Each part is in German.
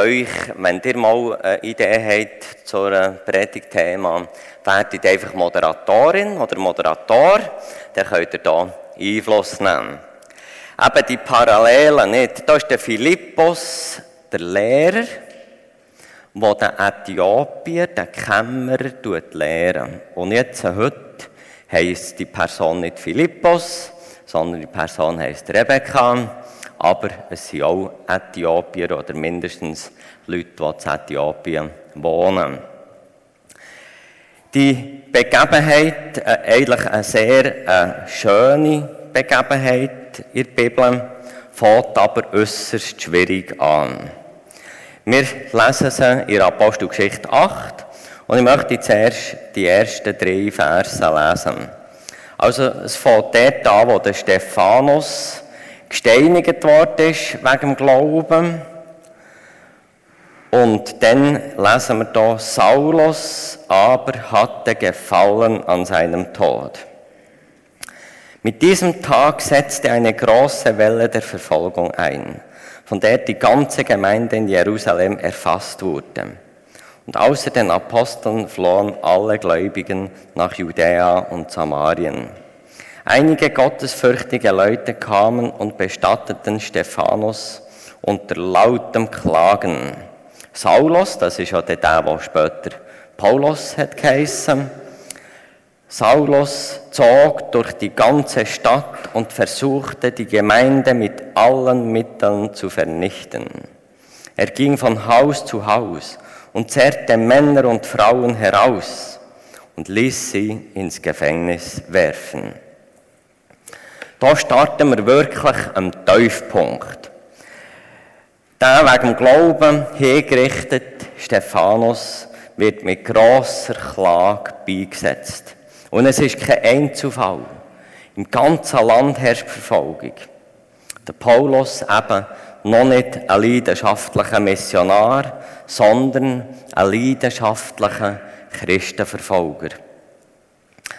euch, wenn ihr mal eine Idee habt zu einem Predigtthema, werdet einfach Moderatorin oder Moderator, dann könnt ihr da Einfluss nehmen. Eben die Parallelen nicht. Da ist der Philippus, der Lehrer, der den Äthiopier, den Kämmerer, lehren. Und jetzt, heute, heisst die Person nicht Philippus, sondern die Person heisst Rebekka. Aber es sind auch Äthiopier oder mindestens Leute, die in Äthiopien wohnen. Die Begebenheit, äh, eigentlich eine sehr äh, schöne Begebenheit in der Bibel, fängt aber äußerst schwierig an. Wir lesen sie in Apostelgeschichte 8 und ich möchte zuerst die ersten drei Verse lesen. Also es fängt dort an, wo der Stephanus gesteinigt worden ist wegen dem Glauben. Und dann lesen wir da, Saulus aber hatte Gefallen an seinem Tod. Mit diesem Tag setzte eine große Welle der Verfolgung ein, von der die ganze Gemeinde in Jerusalem erfasst wurde. Und außer den Aposteln flohen alle Gläubigen nach Judäa und Samarien. Einige gottesfürchtige Leute kamen und bestatteten Stephanus unter lautem Klagen. Saulus, das ist ja der, der später Paulus hat geheißen, Saulus zog durch die ganze Stadt und versuchte, die Gemeinde mit allen Mitteln zu vernichten. Er ging von Haus zu Haus und zerrte Männer und Frauen heraus und ließ sie ins Gefängnis werfen. Da starten wir wirklich am Tiefpunkt. Der wegen dem Glauben hingerichtet, Stephanus, wird mit grosser Klage beigesetzt. Und es ist kein Einzelfall. Im ganzen Land herrscht Verfolgung. Der Paulus eben noch nicht ein leidenschaftlicher Missionar, sondern ein leidenschaftlicher Christenverfolger.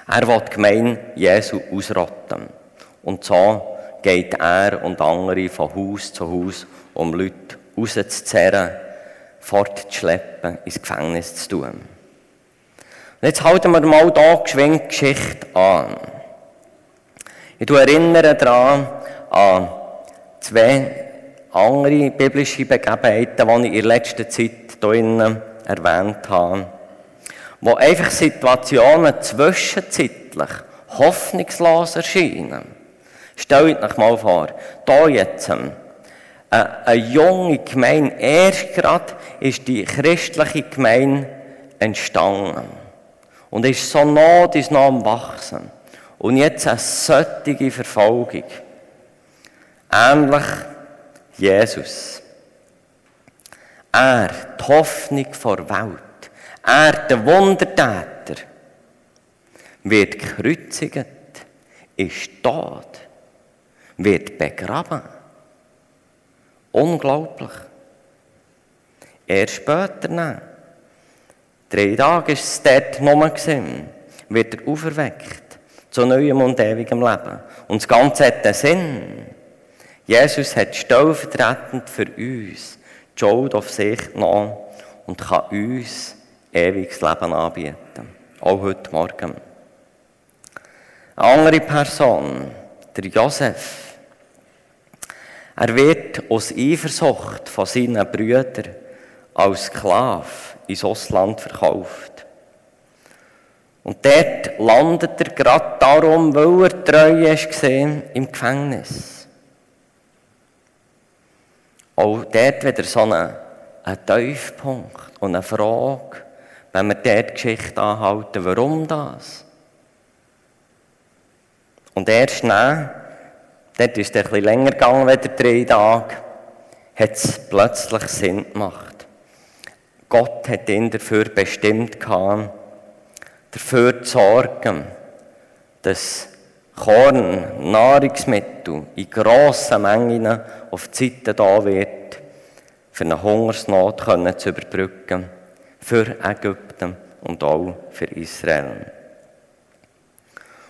Er will die Gemeinde Jesu ausrotten. Und so geht er und andere von Haus zu Haus, um Leute rauszuzerren, fortzuschleppen, ins Gefängnis zu tun. Und jetzt halten wir mal hier geschwind Geschichte an. Ich erinnere daran an zwei andere biblische Begebenheiten, die ich in letzter Zeit hier erwähnt habe, wo einfach Situationen zwischenzeitlich hoffnungslos erscheinen. Stellt euch mal vor, da jetzt ähm, eine, eine junge Gemeinde, erst gerade ist die christliche Gemeinde entstanden und ist so Not ist noch am Wachsen. Und jetzt eine solche Verfolgung. Ähnlich Jesus. Er, die Hoffnung vor Welt. Er, der Wundertäter, wird gekreuzigt, ist tot wird begraben. Unglaublich. Erst später, nein. Drei Tage war es dort nochmal, wird er auferweckt zu neuem und ewigem Leben. Und das Ganze hat einen Sinn. Jesus hat stellvertretend für uns die Schuld auf sich genommen und kann uns ewiges Leben anbieten. Auch heute Morgen. Eine andere Person, der Josef, er wird aus Eifersucht von seinen Brüdern als Sklave ins Ausland verkauft. Und dort landet er gerade darum, weil er treu ist im Gefängnis. Auch dort wieder so ein, ein Tiefpunkt und eine Frage, wenn wir dort die Geschichte anhalten, warum das? Und erst dann Dort ist es etwas länger gegangen als drei Tage. Hat es plötzlich Sinn gemacht. Gott hat ihn dafür bestimmt gehabt, dafür zu sorgen, dass Korn, Nahrungsmittel in grossen Mengen auf Seite da wird, für eine Hungersnot zu überbrücken, für Ägypten und auch für Israel.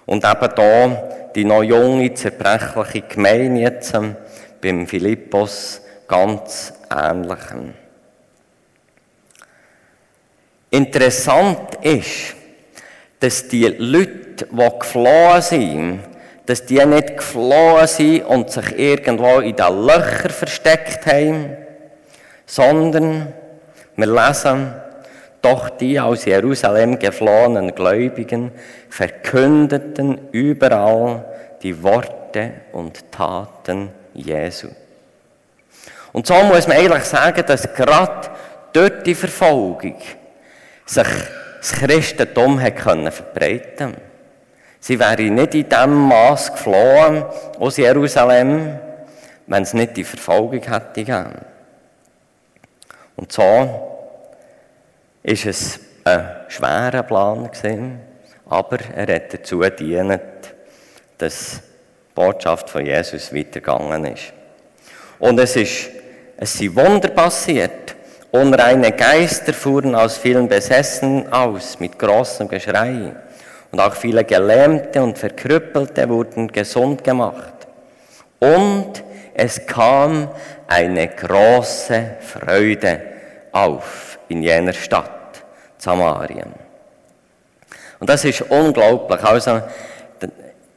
Und eben da die noch junge, zerbrechliche Gemeinde jetzt ähm, beim Philippus ganz ähnlich. Interessant ist, dass die Leute, die geflohen sind, dass die nicht geflohen sind und sich irgendwo in den Löchern versteckt haben, sondern wir lesen, doch die aus Jerusalem geflohenen Gläubigen verkündeten überall die Worte und Taten Jesu. Und so muss man eigentlich sagen, dass gerade durch die Verfolgung sich das Christentum können verbreiten Sie wären nicht in diesem Maß geflohen aus Jerusalem, wenn es nicht die Verfolgung hätte gegeben. Und so ist es ein schwerer Plan gewesen, aber er hat dazu gedient, dass die Botschaft von Jesus weitergegangen ist. Und es ist, es sind Wunder passiert. Unreine Geister fuhren aus vielen Besessen aus mit großem Geschrei. Und auch viele Gelähmte und Verkrüppelte wurden gesund gemacht. Und es kam eine große Freude auf in jener Stadt, Samarien. Und das ist unglaublich. Also,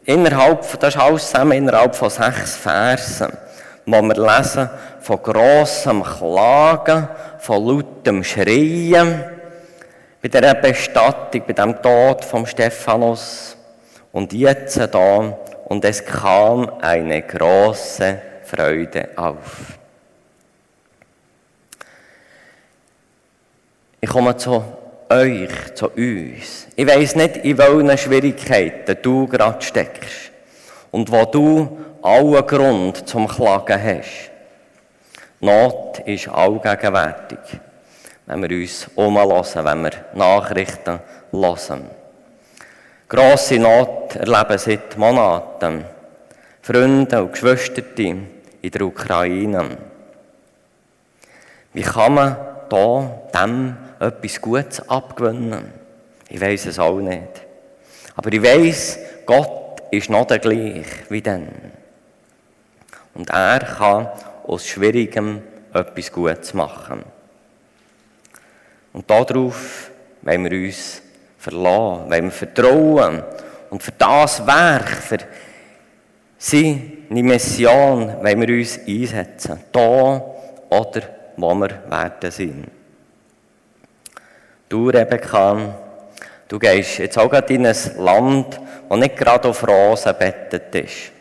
innerhalb, das ist alles zusammen innerhalb von sechs Versen, wo wir lesen von grossem Klagen, von lautem Schreien, bei dieser Bestattung, bei dem Tod vom Stephanus und jetzt da und es kam eine große Freude auf. Ich komme zu euch, zu uns. Ich weiß nicht, in welchen Schwierigkeiten du gerade steckst und wo du allen Grund zum Klagen hast. Not ist allgegenwärtig, wenn wir uns umhören, wenn wir Nachrichten hören. Grosse Not erleben seit Monaten Freunde und Geschwister in der Ukraine. Wie kann man da dem etwas Gutes abgewinnen? Ich weiß es auch nicht. Aber ich weiß, Gott ist noch der gleich wie dann. Und er kann aus Schwierigem etwas Gutes machen. Und darauf wollen wir uns verlassen, wollen wir vertrauen. Und für das Werk, für seine Mission wollen wir uns einsetzen. Da oder wo wir werden sein. Du, Rebecca, du gehst jetzt auch gerade in ein Land, das nicht gerade auf Rosen bettet ist.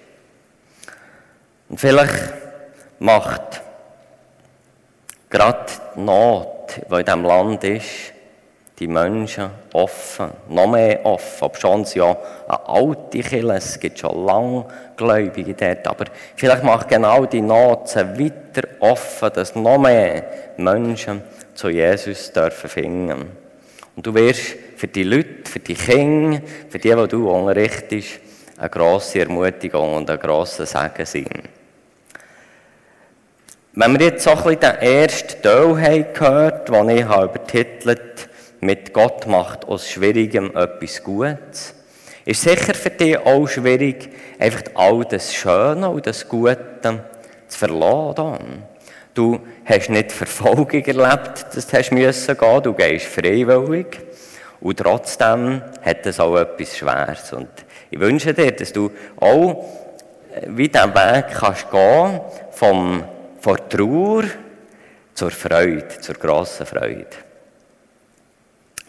Und vielleicht macht gerade die Not, die in diesem Land ist, die Menschen offen, noch mehr offen. Obschon sie ja eine alte Kirche, es gibt schon lange Gläubige dort, aber vielleicht macht genau die Not sie weiter offen, dass noch mehr Menschen zu Jesus dürfen finden. Und du wirst für die Leute, für die Kinder, für die, die du unterrichtest, eine grosse Ermutigung und ein grosser Segen sein. Wenn wir jetzt so ein bisschen den ersten Teil haben gehört, den ich habe übertitelt mit Gott macht aus Schwierigem etwas Gutes, ist sicher für dich auch schwierig, einfach all das Schöne und das Gute zu verlassen. Du hast nicht Verfolgung erlebt, dass du hast müssen gehen. Du gehst freiwillig. Und trotzdem hat es auch etwas Schweres. Und ich wünsche dir, dass du auch äh, wie diesen Weg kannst gehen, vom, von Trauer zur Freude, zur grossen Freude.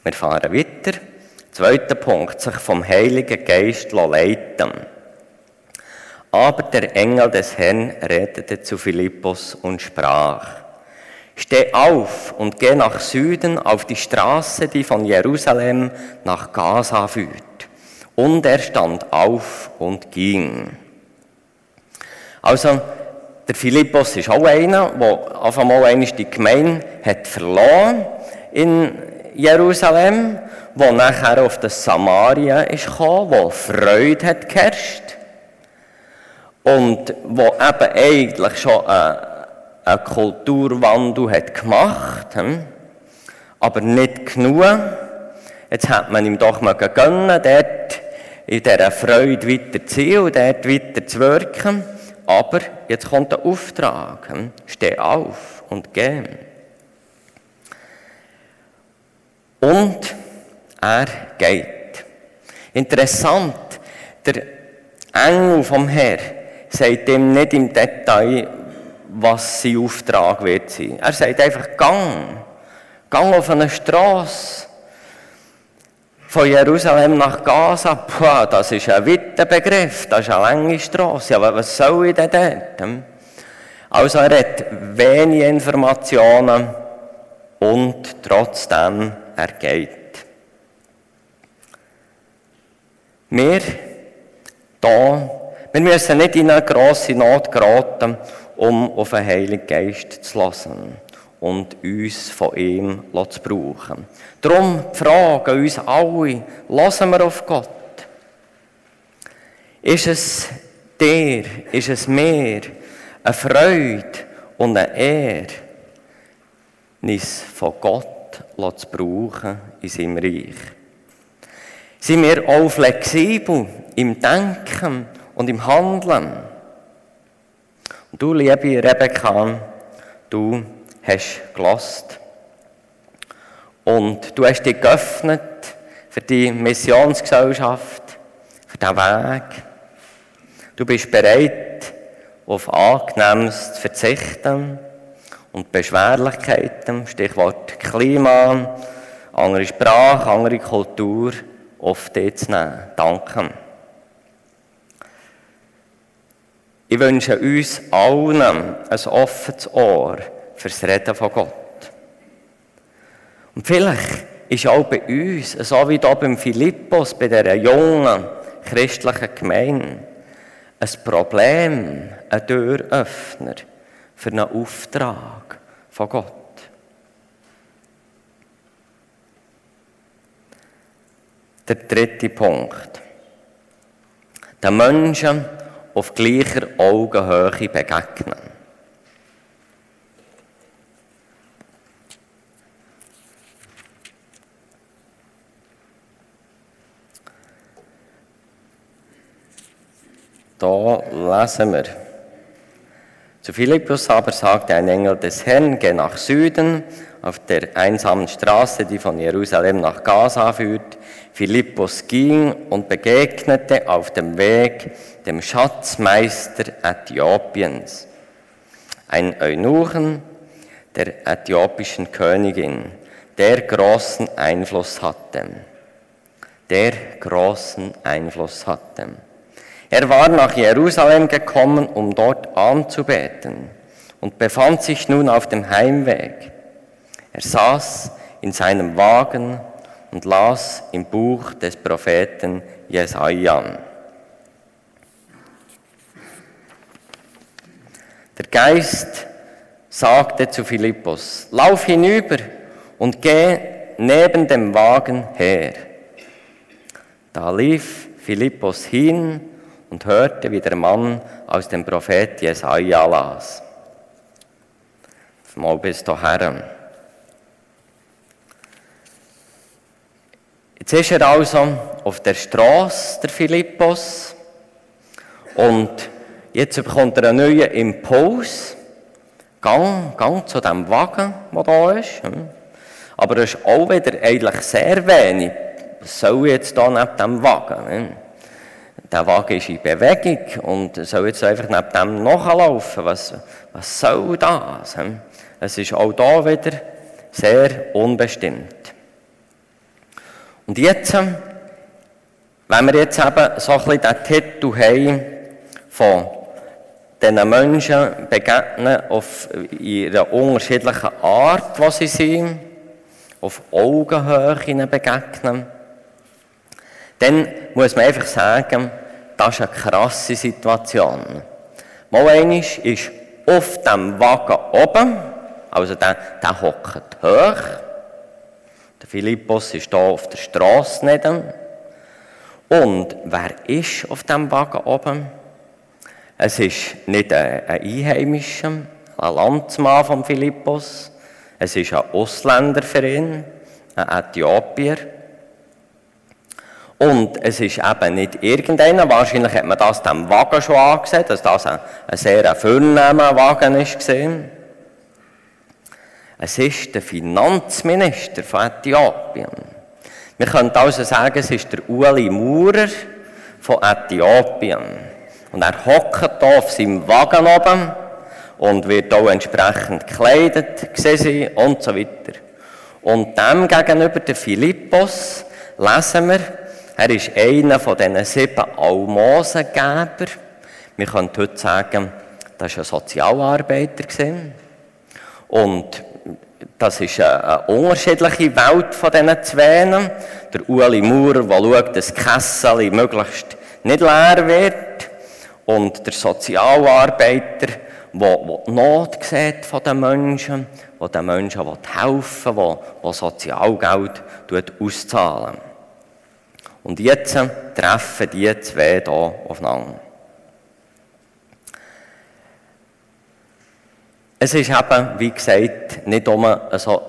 Wir fahren weiter. Zweiter Punkt, sich vom Heiligen Geist leiten aber der Engel des Herrn redete zu Philippus und sprach, Steh auf und geh nach Süden auf die Straße, die von Jerusalem nach Gaza führt. Und er stand auf und ging. Also, der Philippus ist auch einer, der auf einmal die Gemeinde hat verloren in Jerusalem, wo nachher auf das Samaria ist gekommen, wo Freude hat geherrscht und wo eben eigentlich schon einen, einen Kulturwandel hat gemacht hm? aber nicht genug. Jetzt hat man ihm doch mal gönnen, dort in dieser Freude weiter zu sein und dort weiter zu wirken. Aber jetzt kommt der Auftrag. Hm? Steh auf und geh. Und er geht. Interessant, der Engel vom Herr sagt ihm nicht im Detail, was sein Auftrag wird sein. Er sagt einfach, gang, gang auf eine Straße von Jerusalem nach Gaza, Puh, das ist ein weiter Begriff, das ist eine lange Straße. Aber was soll ich denn dort? Hm? Also er hat wenige Informationen und trotzdem er geht. Wir da, wir müssen nicht in eine grosse Not geraten, um auf den Heiligen Geist zu lassen und uns von ihm zu brauchen. Darum fragen uns alle, lassen wir auf Gott? Ist es dir, ist es mir eine Freude und eine Ehre, uns von Gott zu brauchen in seinem Reich? Sind wir auch flexibel im Denken und im Handeln? Und du, liebe Rebecca, du hast gelost. Und du hast dich geöffnet für die Missionsgesellschaft, für den Weg. Du bist bereit, auf Angenehmes zu verzichten und Beschwerlichkeiten, Stichwort Klima, andere Sprache, andere Kultur, auf dich zu nehmen. Danke. Ich wünsche uns allen ein offenes Ohr fürs Reden von Gott. Und vielleicht ist auch bei uns, so wie hier beim Philippus, bei dieser jungen christlichen Gemeinde, ein Problem, ein Türöffner für einen Auftrag von Gott. Der dritte Punkt. Den Menschen auf gleicher Augenhöhe begegnen. Da lesen wir. Zu Philippus aber sagte ein Engel des Herrn, geh nach Süden, auf der einsamen Straße, die von Jerusalem nach Gaza führt. Philippus ging und begegnete auf dem Weg dem Schatzmeister Äthiopiens, ein Eunuchen der äthiopischen Königin, der großen Einfluss hatte. Der großen Einfluss hatte. Er war nach Jerusalem gekommen, um dort anzubeten und befand sich nun auf dem Heimweg. Er saß in seinem Wagen und las im Buch des Propheten Jesaja. Der Geist sagte zu Philippus, lauf hinüber und geh neben dem Wagen her. Da lief Philippus hin und hörte, wie der Mann aus dem Prophet Jesaja las. Mal bis dahin. Jetzt ist er also auf der Straße, der Philippus, und jetzt bekommt er einen neuen Impuls. Gang, gang zu dem Wagen, der da ist. Aber es ist auch wieder eigentlich sehr wenig. Was soll ich jetzt hier neben dem Wagen? Der Wagen ist in Bewegung und soll jetzt einfach neben dem nachlaufen. Was, was soll das? Es ist auch da wieder sehr unbestimmt. Und jetzt, wenn wir jetzt eben so ein bisschen den Titel haben von diesen Menschen begegnen auf ihre unterschiedlichen Art, was sie sind, auf Augenhöhe begegnen, dann muss man einfach sagen, das ist eine krasse Situation. Mal einmal ist auf dem Wagen oben, also der hockt hoch. Der Philippus ist hier auf der Straße nicht. Und wer ist auf dem Wagen oben? Es ist nicht ein Einheimischer, ein Landsmann von Philippus. Es ist ein Ausländer für ihn, ein Äthiopier. Und es ist eben nicht irgendeiner, wahrscheinlich hat man das dem Wagen schon angesehen, dass das ein, ein sehr vornehmer Wagen ist. Es ist der Finanzminister von Äthiopien. Wir können also sagen, es ist der Uli Maurer von Äthiopien. Und er hockt hier auf seinem Wagen oben und wird auch entsprechend gekleidet gesehen und so weiter. Und dem gegenüber, der Philippos, lesen wir, er ist einer von diesen sieben Almosengeber. Wir können heute sagen, das war ein Sozialarbeiter. Und das ist eine, unterschiedliche Welt von diesen Zweien. Der Ueli Maurer, der schaut, dass das Kessel möglichst nicht leer wird. Und der Sozialarbeiter, der, die Not sieht von den Menschen, der den Menschen helfen will, der, Sozialgeld auszahlen Und jetzt treffen die zwei hier aufeinander. Es ist eben, wie gesagt, nicht um so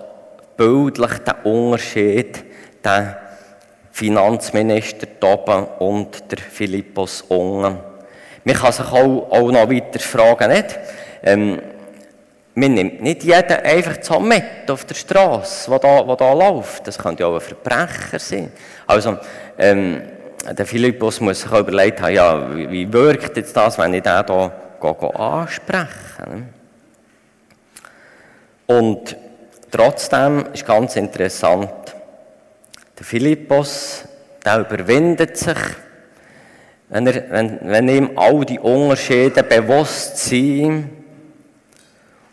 bildlich der Unterschied, der Finanzminister oben und der Philippus unten. Man kann sich auch, auch noch weiter fragen, nicht? Ähm, man nimmt nicht jeden einfach so mit auf der Straße, der da, wo da läuft. Das könnte ja auch ein Verbrecher sein. Also, ähm, der Philippus muss sich auch überlegt haben, ja, wie, wirkt jetzt das, wenn ich den hier anspreche? Und trotzdem ist ganz interessant, der Philippus, der überwindet sich, wenn, er, wenn, wenn ihm all die Unterschiede bewusst sind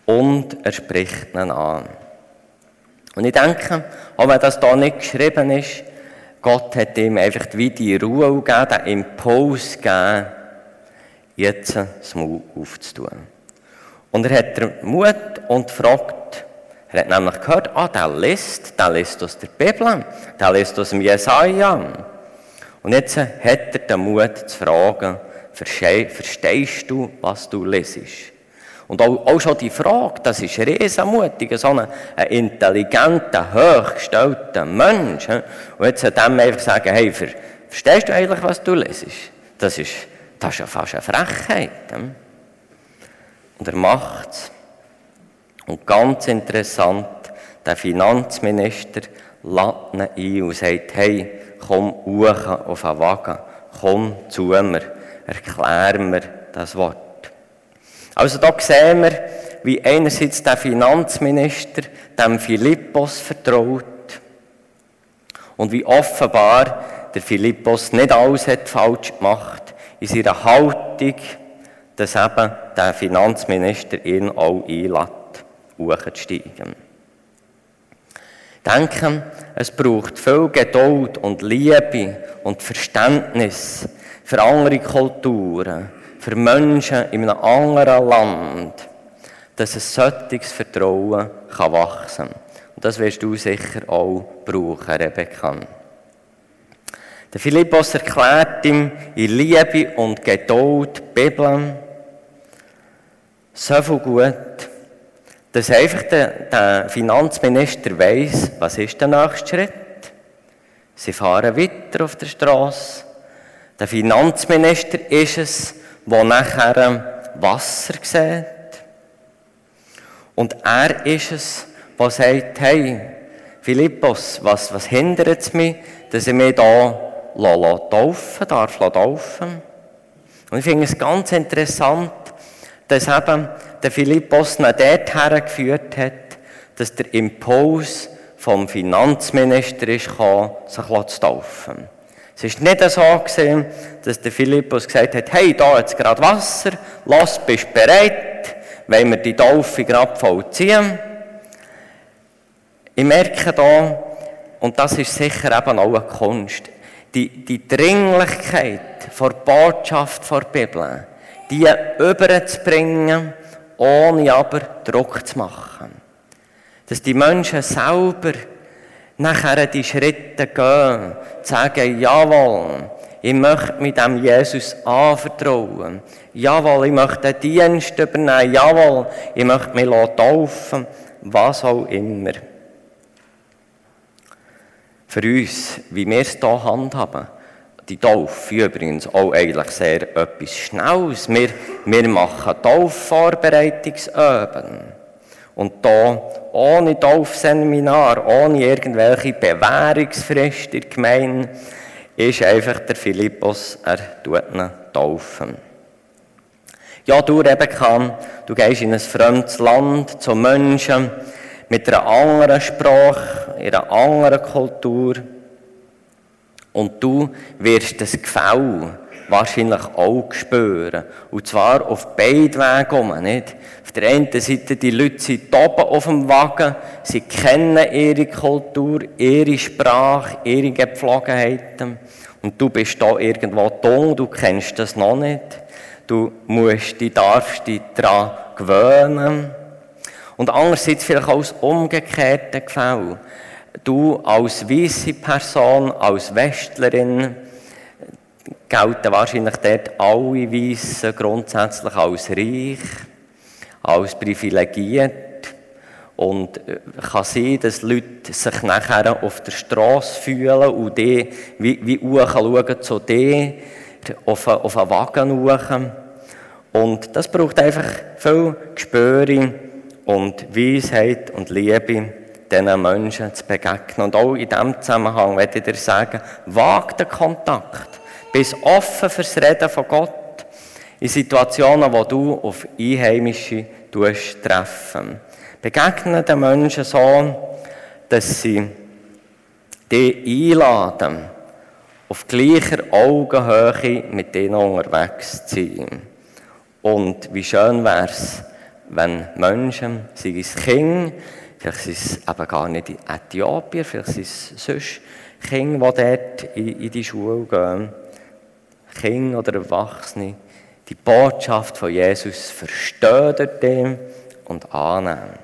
und er spricht ihn an. Und ich denke, auch wenn das da nicht geschrieben ist, Gott hat ihm einfach wie die Ruhe gegeben, den Impuls gegeben, jetzt das Maul aufzutun. Und er hat den Mut und fragt, er hat nämlich gehört, ah, der liest, der liest aus der Bibel, der liest aus dem Jesaja. Und jetzt hat er den Mut zu fragen, verstehst du, was du lesest? Und auch, auch schon die Frage, das ist riesenmutig, so ein, intelligenter, hochgestellter Mensch. Und jetzt hat er einfach sagen, hey, verstehst du eigentlich, was du lesest? Das ist, das ist ja fast eine Frechheit. Und er macht es. Und ganz interessant, der Finanzminister lädt ihn ein und sagt, hey, komm hoch auf den Wagen, komm zu mir, erklär mir das Wort. Also da sehen wir, wie einerseits der Finanzminister dem Philippos vertraut und wie offenbar der Philippos nicht alles hat falsch gemacht in seiner Haltung, dass eben der Finanzminister ihn auch einlädt, hochzusteigen. Denken, es braucht viel Geduld und Liebe und Verständnis für andere Kulturen, für Menschen in einem anderen Land, dass ein solches Vertrauen kann wachsen kann. Und das wirst du sicher auch brauchen, Rebecca. Der Philippus erklärt ihm in Liebe und Geduld die Bibel so viel gut, dass einfach der, der Finanzminister weiß, was ist der nächste Schritt. Sie fahren weiter auf der Straße. Der Finanzminister ist es, der nachher Wasser sieht. Und er ist es, der sagt, hey, Philippus, was, was hindert es mich, dass ich mich hier taufen darf, taufen? Und ich finde es ganz interessant, dass eben der Philippos ihn dort hergeführt hat, dass der Impuls vom Finanzminister ist gekommen, sich zu taufen. Es ist nicht so gewesen, dass der Philippus gesagt hat, hey, da jetzt gerade Wasser, lass, bist bereit, wenn wir die Taufe gerade vollziehen. Ich merke da, und das ist sicher eben auch eine Kunst, die, die Dringlichkeit der Botschaft der Bibel, die überzubringen, ohne aber Druck zu machen. Dass die Menschen selber nachher die Schritte gehen, sagen, jawohl, ich möchte mit dem Jesus anvertrauen. Jawohl, ich möchte den Dienst übernehmen. Jawohl, ich möchte mich taufen. Was auch immer. Für uns, wie wir es hier handhaben, die Taufe übrigens auch eigentlich sehr etwas Schnelles. Wir, wir machen Taufvorbereitungsüben. Und da, ohne Taufseminar, ohne irgendwelche Bewährungsfrist in der Gemeinde, ist einfach der Philippus, er tut ihn taufen. Ja, du Rebecca, du gehst in ein fremdes Land zu Menschen mit einer anderen Sprache, einer anderen Kultur. Und du wirst das Gefälle wahrscheinlich auch spüren. Und zwar auf beiden Wegen nicht? Auf der einen Seite, die Leute sind oben auf dem Wagen, sie kennen ihre Kultur, ihre Sprache, ihre Gepflogenheiten. Und du bist da irgendwo dumm, du kennst das noch nicht. Du musst, die darfst dich daran gewöhnen. Und andererseits vielleicht auch das umgekehrte Gefälle. Du als weiße Person, als Westlerin, gelten wahrscheinlich dort alle Weißen grundsätzlich als reich, als privilegiert. Und äh, kann sein, dass Leute sich nachher auf der Straße fühlen und die wie, wie zu dir, auf, auf einen Wagen schauen. Und das braucht einfach viel Gespür und Weisheit und Liebe, diesen Menschen zu begegnen. Und auch in diesem Zusammenhang möchte ich dir sagen, wag den Kontakt. Bist offen fürs Reden von Gott in Situationen, wo du auf Einheimische treffen. Begegne den Menschen so, dass sie dich einladen, auf gleicher Augenhöhe mit denen unterwegs zu sein. Und wie schön wäre es, wenn Menschen, sei es Kinder, vielleicht sind es eben gar nicht in Äthiopien, vielleicht sind es sonst Kinder, die dort in, in die Schule gehen, Kinder oder Erwachsene, die Botschaft von Jesus verstehen und annehmen.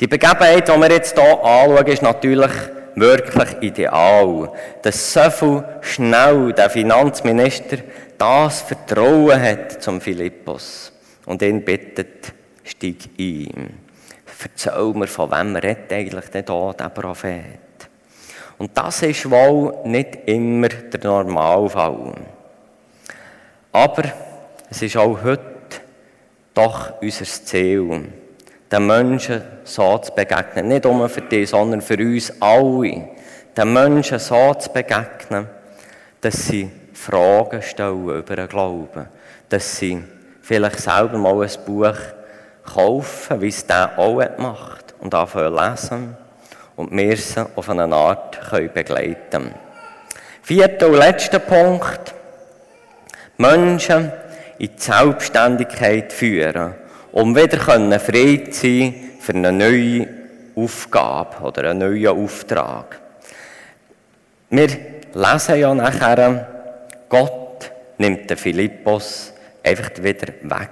Die Begebenheit, die wir jetzt hier anschauen, ist natürlich wirklich ideal. Dass so viel schnell der Finanzminister das Vertrauen hat zum Philippus und ihn bittet, steig ein. Erzähl mir, von wem redet eigentlich denn hier der Prophet? Und das ist wohl nicht immer der Normalfall. Aber es ist auch heute doch unser Ziel, den Menschen so zu begegnen. Nicht nur für dich, sondern für uns alle. Den Menschen so zu begegnen, dass sie Fragen stellen über den Glauben. Dass sie vielleicht selber mal ein Buch kaufen, wie es der auch macht, und anfangen lesen und wir sie auf eine Art können begleiten. Vierter und letzter Punkt. Menschen in die Selbstständigkeit führen, um wieder frei zu sein für eine neue Aufgabe oder einen neuen Auftrag. Wir lesen ja nachher, Gott nimmt den Philippus einfach wieder weg,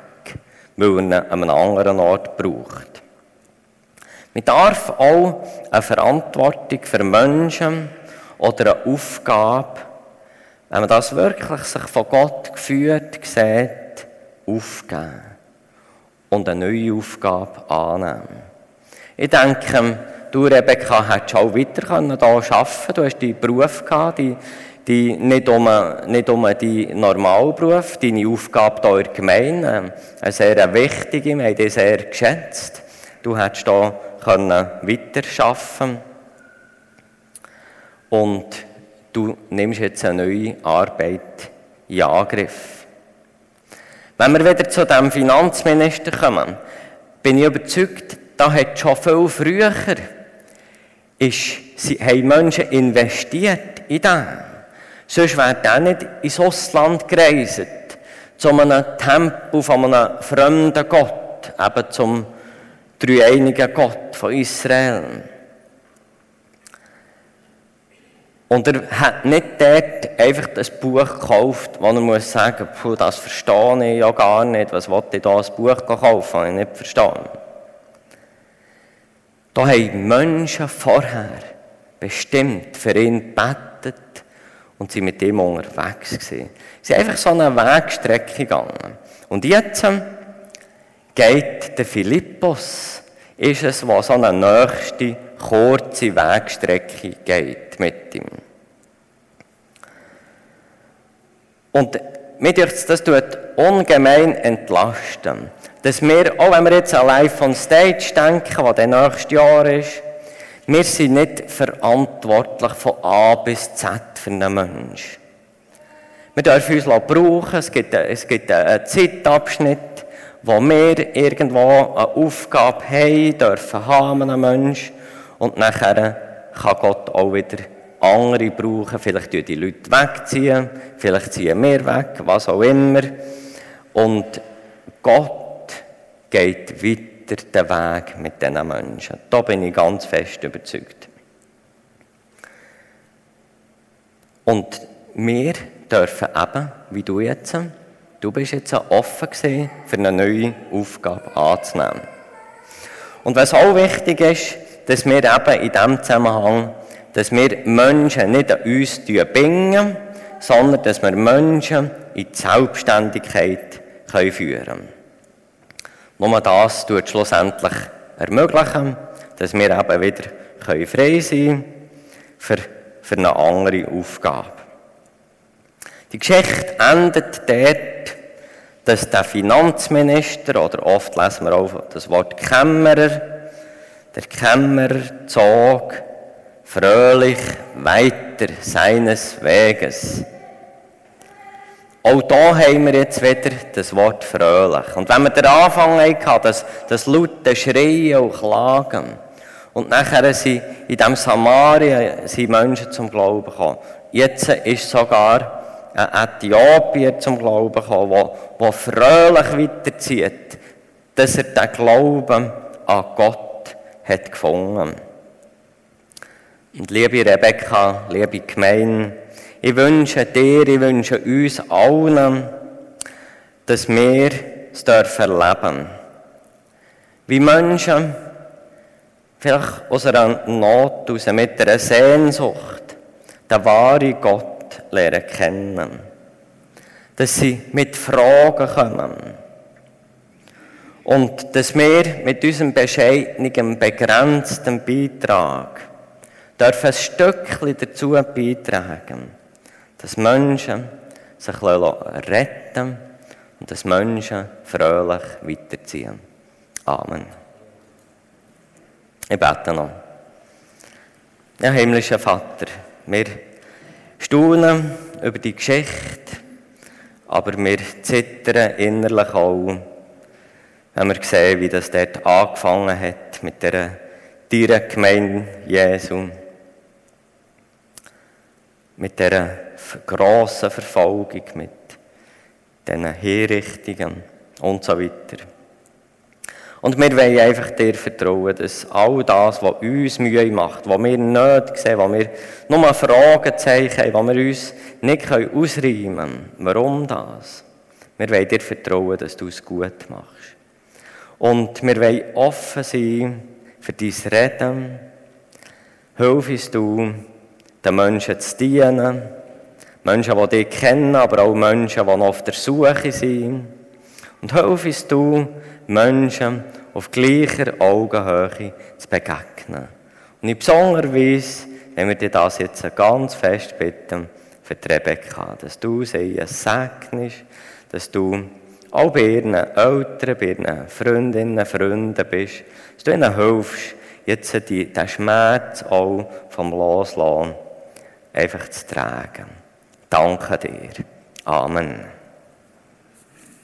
weil er ihn an einem anderen Ort braucht. Man darf auch eine Verantwortung für Menschen oder eine Aufgabe, wenn man das wirklich sich von Gott geführt sieht, aufgeben und eine neue Aufgabe annehmen. Ich denke, du, Rebecca, hättest auch weiter hier arbeiten können. Du hast deinen Beruf gehabt, die, die, nicht, um, nicht um deinen Normalberuf, deine Aufgabe hier in der Gemeinde, eine sehr wichtige, wir haben dich sehr geschätzt. Du hättest hier können weiterarbeiten und du nimmst jetzt eine neue Arbeit in Angriff. Wenn wir wieder zu dem Finanzminister kommen, bin ich überzeugt, da hat schon viel früher ist, haben Menschen investiert in das. Sonst wäre der nicht ins Ausland gereist, zu einem Tempel von einem fremden Gott, eben zum dreieinigen Gott von Israel. Und er hat nicht dort einfach das Buch gekauft, wo er muss sagen, Puh, das verstehe ich ja gar nicht, was wollte ich da ein Buch kaufen, habe ich nicht verstanden. Da haben Menschen vorher bestimmt für ihn gebetet und sie mit ihm unterwegs gewesen. Sie sind einfach so eine Wegstrecke gegangen. Und jetzt geht der Philippus, ist es, was so eine nächste, kurze Wegstrecke geht mit ihm. Und das tut ungemein entlasten. Dass wir, auch wenn wir jetzt an Live on Stage denken, was der nächste Jahr ist, wir sind nicht verantwortlich von A bis Z für einen Menschen. Wir dürfen uns brauchen, es gibt, es gibt einen Zeitabschnitt, wo wir irgendwo eine Aufgabe haben, dürfen haben einem Menschen und nachher kann Gott auch wieder andere brauchen. Vielleicht ziehen die Leute wegziehen, vielleicht ziehen wir weg, was auch immer. Und Gott geht weiter den Weg mit diesen Menschen. Da bin ich ganz fest überzeugt. Und wir dürfen eben, wie du jetzt, du bist jetzt offen gewesen, für eine neue Aufgabe anzunehmen. Und was auch wichtig ist, dass wir eben in diesem Zusammenhang, dass wir Menschen nicht an uns bingen, sondern dass wir Menschen in die Selbstständigkeit können führen können. Nur das tut schlussendlich ermöglichen, dass wir eben wieder frei sein können für eine andere Aufgabe. Die Geschichte endet dort, dass der Finanzminister, oder oft lesen wir auch das Wort Kämmerer, der Kämmerer zog fröhlich weiter seines Weges. Auch da haben wir jetzt wieder das Wort fröhlich. Und wenn wir den Anfang hatten, das, das laute Schreien und Klagen, und nachher sind in diesem Samaria sind Menschen zum Glauben gekommen. Jetzt ist sogar ein Äthiopier zum Glauben gekommen, der, der fröhlich weiterzieht, dass er den Glauben an Gott hat gefunden. Und liebe Rebecca, liebe Gemeinde, ich wünsche dir, ich wünsche uns allen, dass wir es dürfen erleben. Wie Menschen, vielleicht aus einer Not, aus mit einer Sehnsucht, den wahren Gott lernen kennen. Dass sie mit Fragen kommen und dass wir mit unserem bescheidenen, begrenzten Beitrag dürfen ein Stückchen dazu beitragen, dass Menschen sich retten und dass Menschen fröhlich weiterziehen. Amen. Ich bete noch. Ja, himmlischer Vater, wir staunen über die Geschichte, aber wir zittern innerlich auch haben wir gesehen, wie das dort angefangen hat mit der Tierengemeinde Jesu. Mit dieser grossen Verfolgung, mit diesen Hinrichtungen und so weiter. Und wir wollen einfach dir vertrauen, dass all das, was uns Mühe macht, was wir nicht sehen, was wir nur Fragezeichen haben, was wir uns nicht ausräumen können, warum das? Wir wollen dir vertrauen, dass du es gut machst. Und wir wollen offen sein für dein Reden. Hilf uns du, den Menschen zu dienen. Menschen, die dich kennen, aber auch Menschen, die noch auf der Suche sind. Und hilf uns du, Menschen auf gleicher Augenhöhe zu begegnen. Und in besonderer Weise, wenn wir dir das jetzt ganz fest bitten, für die Rebecca, dass du sie segnest, dass du auch bei ihren Eltern, bei ihren Freundinnen, Freunden bist, dass du ihnen hilfst, jetzt die, den Schmerz auch vom Loslassen einfach zu tragen. Danke dir. Amen.